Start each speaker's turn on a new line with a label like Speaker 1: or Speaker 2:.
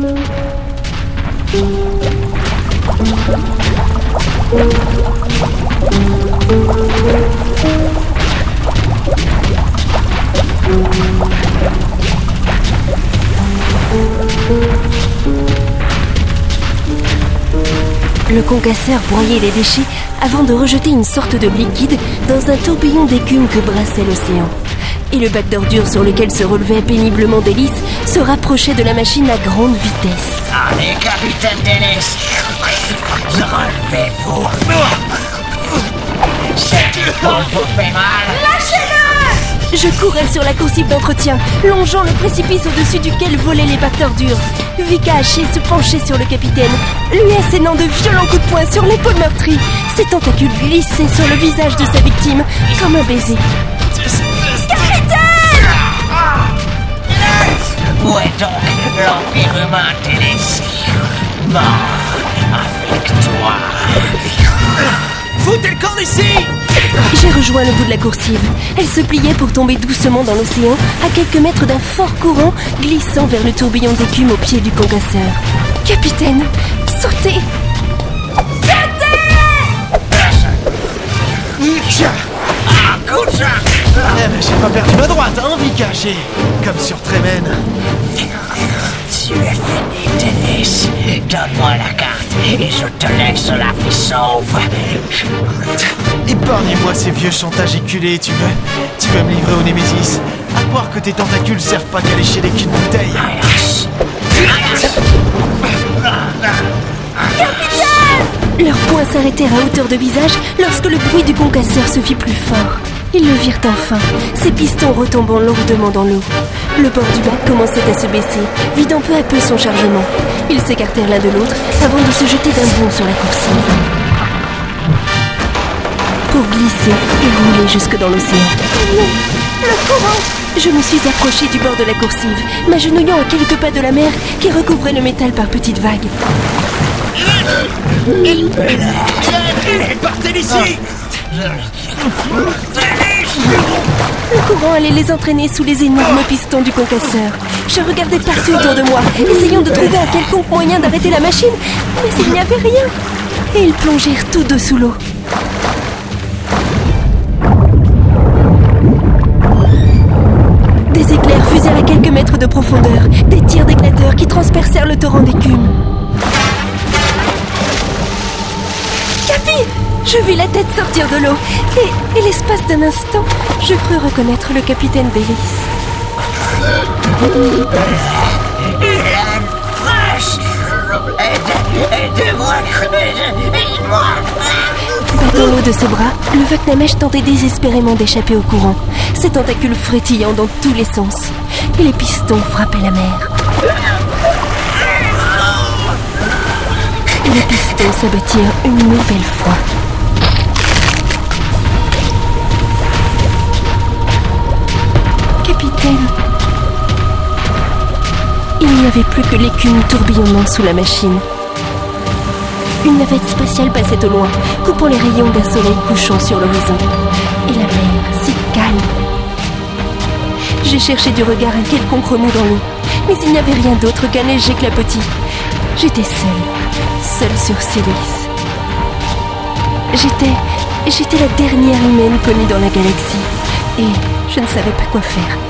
Speaker 1: Le concasseur broyait les déchets avant de rejeter une sorte de liquide dans un tourbillon d'écume que brassait l'océan. Et le bac d'ordures sur lequel se relevait péniblement Délice se rapprochait de la machine à grande vitesse.
Speaker 2: Allez, capitaine Délice, relevez-vous. Cette épaule vous fait mal.
Speaker 1: Je courais sur la coursive d'entretien, longeant le précipice au-dessus duquel volaient les bacs d'ordures. Vika haché se penchait sur le capitaine, lui assénant de violents coups de poing sur l'épaule meurtrie. Ses tentacules glissaient sur le visage de sa victime, comme un baiser.
Speaker 2: Est donc l'Empire humain, Délice Mort avec toi.
Speaker 3: Foutez le camp d'ici
Speaker 1: J'ai rejoint le bout de la coursive. Elle se pliait pour tomber doucement dans l'océan, à quelques mètres d'un fort courant, glissant vers le tourbillon d'écume au pied du concasseur. Capitaine, sautez
Speaker 2: Ah, ça
Speaker 3: Eh ben, j'ai pas perdu ma droite, hein, Vika J'ai... Comme sur Tremen.
Speaker 2: Tu es fini, Délice. Donne-moi la carte et je te laisse la vie sauve.
Speaker 3: Épargnez-moi ces vieux chantages éculés, tu veux? Tu veux me livrer au Némésis? À croire que tes tentacules servent pas qu'à lécher des culs de bouteille.
Speaker 1: Leurs poings s'arrêtèrent à hauteur de visage lorsque le bruit du concasseur se fit plus fort. Ils le virent enfin, ses pistons retombant lourdement dans l'eau. Le bord du bac commençait à se baisser, vidant peu à peu son chargement. Ils s'écartèrent l'un de l'autre avant de se jeter d'un bond sur la coursive. Pour glisser et rouler jusque dans l'océan. Le courant Je me suis approchée du bord de la coursive, m'agenouillant à quelques pas de la mer qui recouvrait le métal par petites vagues.
Speaker 3: Partez d'ici
Speaker 1: Le courant allait les entraîner sous les énormes pistons du concasseur. Je regardais partout autour de moi, essayant de trouver un quelconque moyen d'arrêter la machine, mais il n'y avait rien. Et ils plongèrent tous deux sous l'eau. Des éclairs fusèrent à quelques mètres de profondeur, des tirs d'éclateurs qui transpercèrent le torrent d'écume. Capi Je vis la tête sortir de l'eau, et, et l'espace d'un instant, je crus reconnaître le capitaine Délice.
Speaker 2: Hélène Fraîche Aide- Aidez-moi, aide-moi
Speaker 1: Battant l'eau de ses bras, le Vaknamesh tentait désespérément d'échapper au courant, ses tentacules frétillant dans tous les sens. Et les pistons frappaient la mer. Les pistons s'abattirent une nouvelle fois. Il n'y avait plus que l'écume tourbillonnant sous la machine. Une navette spatiale passait au loin, coupant les rayons d'un soleil couchant sur l'horizon. Et la mer, si calme. J'ai cherché du regard un quelconque remous dans l'eau, mais il n'y avait rien d'autre qu'un léger clapotis. J'étais seule, seule sur Célis. J'étais. J'étais la dernière humaine connue dans la galaxie, et je ne savais pas quoi faire.